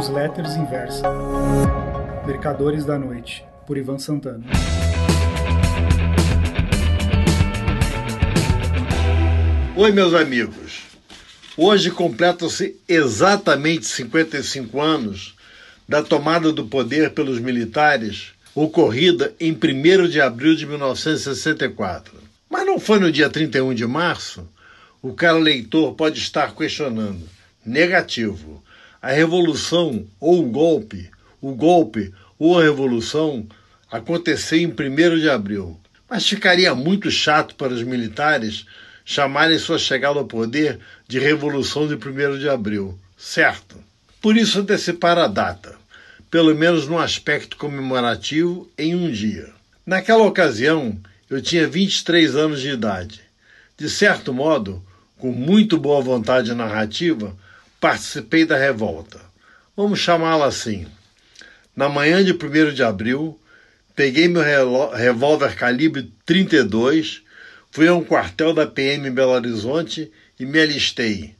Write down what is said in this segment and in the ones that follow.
Newsletters Inversa. Mercadores da Noite, por Ivan Santana. Oi, meus amigos. Hoje completam-se exatamente 55 anos da tomada do poder pelos militares, ocorrida em 1 de abril de 1964. Mas não foi no dia 31 de março? O cara leitor pode estar questionando. Negativo. A revolução ou o golpe, o golpe ou a revolução aconteceu em 1 de abril. Mas ficaria muito chato para os militares chamarem sua chegada ao poder de Revolução de 1 de Abril, certo? Por isso antecipar a data, pelo menos no aspecto comemorativo, em um dia. Naquela ocasião, eu tinha 23 anos de idade. De certo modo, com muito boa vontade narrativa, participei da revolta. Vamos chamá-la assim. Na manhã de 1 de abril, peguei meu revólver calibre 32 Fui a um quartel da PM em Belo Horizonte e me alistei.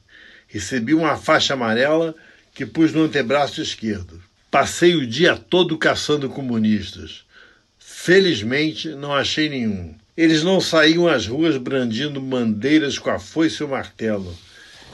Recebi uma faixa amarela que pus no antebraço esquerdo. Passei o dia todo caçando comunistas. Felizmente, não achei nenhum. Eles não saíam às ruas brandindo bandeiras com a foice e o martelo.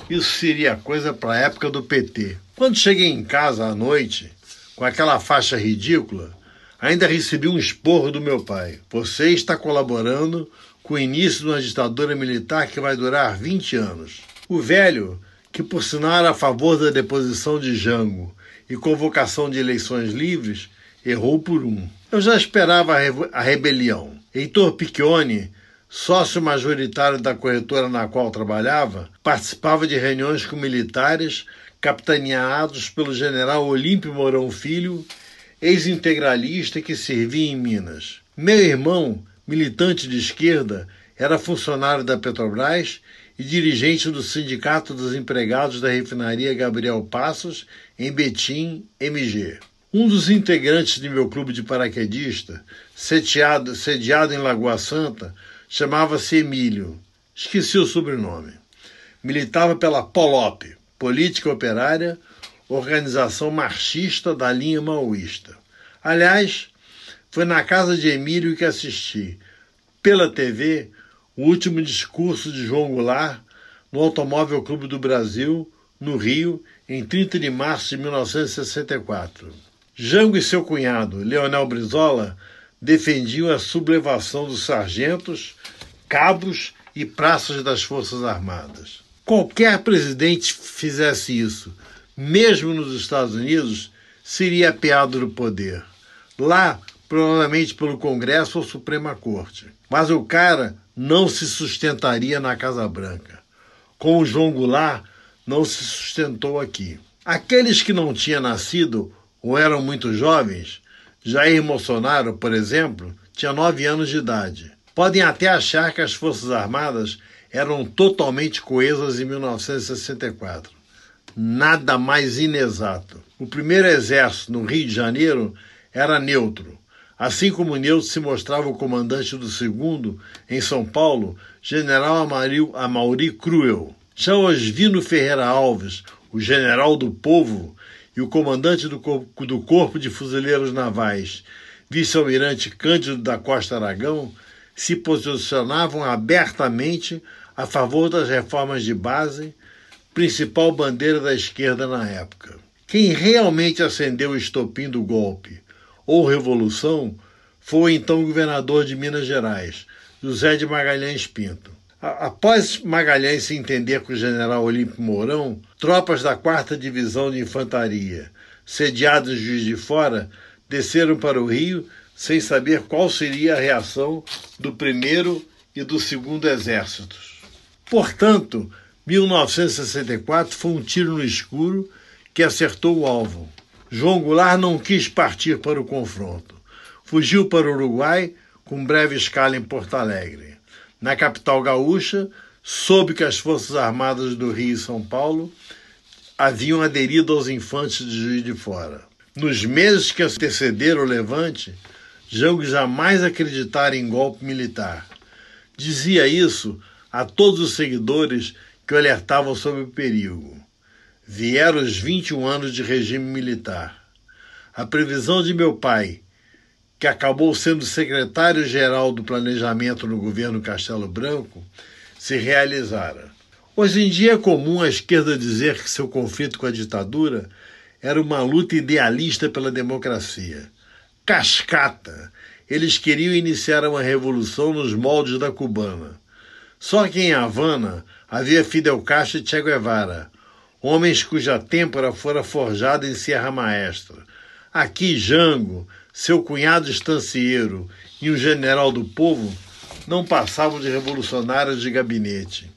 Isso seria coisa para a época do PT. Quando cheguei em casa à noite, com aquela faixa ridícula, ainda recebi um esporro do meu pai. Você está colaborando com o início de uma ditadura militar que vai durar 20 anos. O velho, que por sinal era a favor da deposição de Jango e convocação de eleições livres, errou por um. Eu já esperava a, re a rebelião. Heitor Piccioni, sócio majoritário da corretora na qual trabalhava, participava de reuniões com militares capitaneados pelo general Olímpio Mourão Filho, ex-integralista que servia em Minas. Meu irmão militante de esquerda, era funcionário da Petrobras e dirigente do Sindicato dos Empregados da Refinaria Gabriel Passos, em Betim, MG. Um dos integrantes de meu clube de paraquedista, sediado, sediado em Lagoa Santa, chamava-se Emílio. Esqueci o sobrenome. Militava pela POLOP, Política Operária, organização marxista da linha maoísta. Aliás, foi na casa de Emílio que assisti, pela TV, o último discurso de João Goulart no Automóvel Clube do Brasil, no Rio, em 30 de março de 1964. Jango e seu cunhado, Leonel Brizola, defendiam a sublevação dos sargentos, cabos e praças das Forças Armadas. Qualquer presidente fizesse isso, mesmo nos Estados Unidos, seria apeado do poder. Lá, provavelmente pelo Congresso ou Suprema Corte. Mas o cara não se sustentaria na Casa Branca. Com o João Goulart, não se sustentou aqui. Aqueles que não tinham nascido ou eram muito jovens, Jair Bolsonaro, por exemplo, tinha nove anos de idade. Podem até achar que as Forças Armadas eram totalmente coesas em 1964. Nada mais inexato. O primeiro exército no Rio de Janeiro era neutro, Assim como Neus se mostrava o comandante do segundo, em São Paulo, general Amauri, Amauri Cruel. Já Osvino Ferreira Alves, o general do povo, e o comandante do corpo, do corpo de Fuzileiros Navais, vice-almirante Cândido da Costa Aragão, se posicionavam abertamente a favor das reformas de base, principal bandeira da esquerda na época. Quem realmente acendeu o estopim do golpe ou revolução foi então governador de Minas Gerais, José de Magalhães Pinto. Após Magalhães se entender com o general Olímpio Mourão, tropas da 4 Divisão de Infantaria, sediadas em Juiz de Fora, desceram para o Rio sem saber qual seria a reação do primeiro e do segundo exércitos. Portanto, 1964 foi um tiro no escuro que acertou o alvo. João Goulart não quis partir para o confronto. Fugiu para o Uruguai, com breve escala em Porto Alegre. Na capital gaúcha, soube que as Forças Armadas do Rio e São Paulo haviam aderido aos infantes de Juiz de Fora. Nos meses que antecederam o levante, Jango jamais acreditara em golpe militar. Dizia isso a todos os seguidores que o alertavam sobre o perigo. Vieram os 21 anos de regime militar. A previsão de meu pai, que acabou sendo secretário-geral do Planejamento no governo Castelo Branco, se realizara. Hoje em dia é comum a esquerda dizer que seu conflito com a ditadura era uma luta idealista pela democracia. Cascata! Eles queriam iniciar uma revolução nos moldes da cubana. Só que em Havana havia Fidel Castro e Che Guevara, homens cuja têmpora fora forjada em Serra Maestra. Aqui Jango, seu cunhado estancieiro e um general do povo não passavam de revolucionários de gabinete.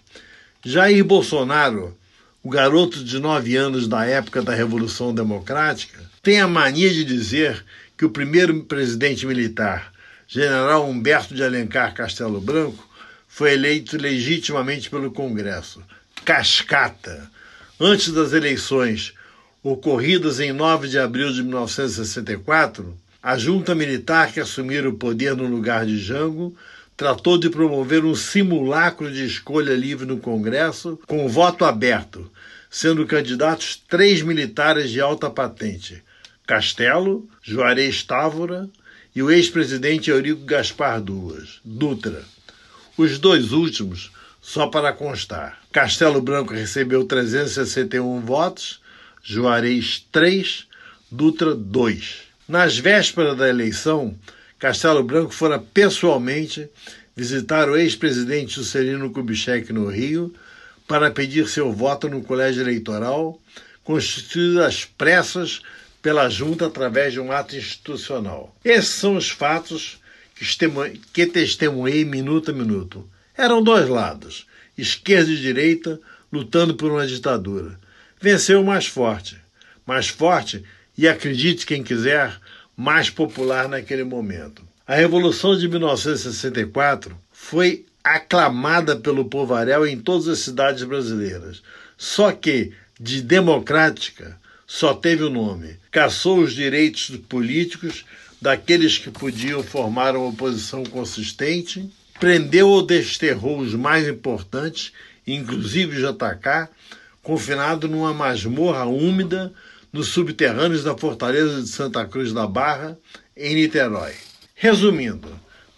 Jair Bolsonaro, o garoto de nove anos da época da Revolução Democrática, tem a mania de dizer que o primeiro presidente militar, general Humberto de Alencar Castelo Branco, foi eleito legitimamente pelo Congresso. Cascata! Antes das eleições ocorridas em 9 de abril de 1964, a junta militar que assumira o poder no lugar de Jango tratou de promover um simulacro de escolha livre no Congresso com voto aberto, sendo candidatos três militares de alta patente: Castelo, Juarez Távora e o ex-presidente Eurico Gaspar Dutra. Os dois últimos, só para constar. Castelo Branco recebeu 361 votos, Juarez 3, Dutra 2. Nas vésperas da eleição, Castelo Branco fora pessoalmente visitar o ex-presidente Juscelino Kubitschek no Rio para pedir seu voto no colégio eleitoral, constituído às pressas pela junta através de um ato institucional. Esses são os fatos que testemunhei minuto a minuto. Eram dois lados, esquerda e direita, lutando por uma ditadura. Venceu o mais forte. Mais forte e, acredite quem quiser, mais popular naquele momento. A Revolução de 1964 foi aclamada pelo povaréu em todas as cidades brasileiras. Só que, de democrática, só teve o nome. Caçou os direitos políticos daqueles que podiam formar uma oposição consistente, prendeu ou desterrou os mais importantes, inclusive JK, confinado numa masmorra úmida nos subterrâneos da fortaleza de Santa Cruz da Barra, em Niterói. Resumindo,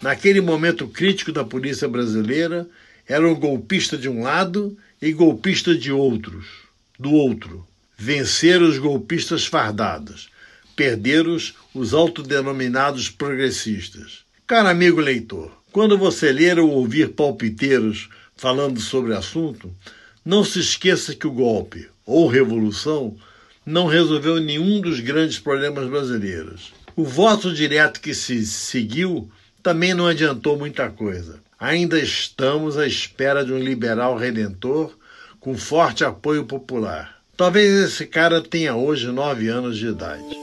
naquele momento crítico da polícia brasileira, eram golpista de um lado e golpista de outros, do outro. Venceram os golpistas fardados, perderam os autodenominados progressistas. Caro amigo leitor, quando você ler ou ouvir palpiteiros falando sobre o assunto, não se esqueça que o golpe ou revolução não resolveu nenhum dos grandes problemas brasileiros. O voto direto que se seguiu também não adiantou muita coisa. Ainda estamos à espera de um liberal redentor com forte apoio popular. Talvez esse cara tenha hoje nove anos de idade.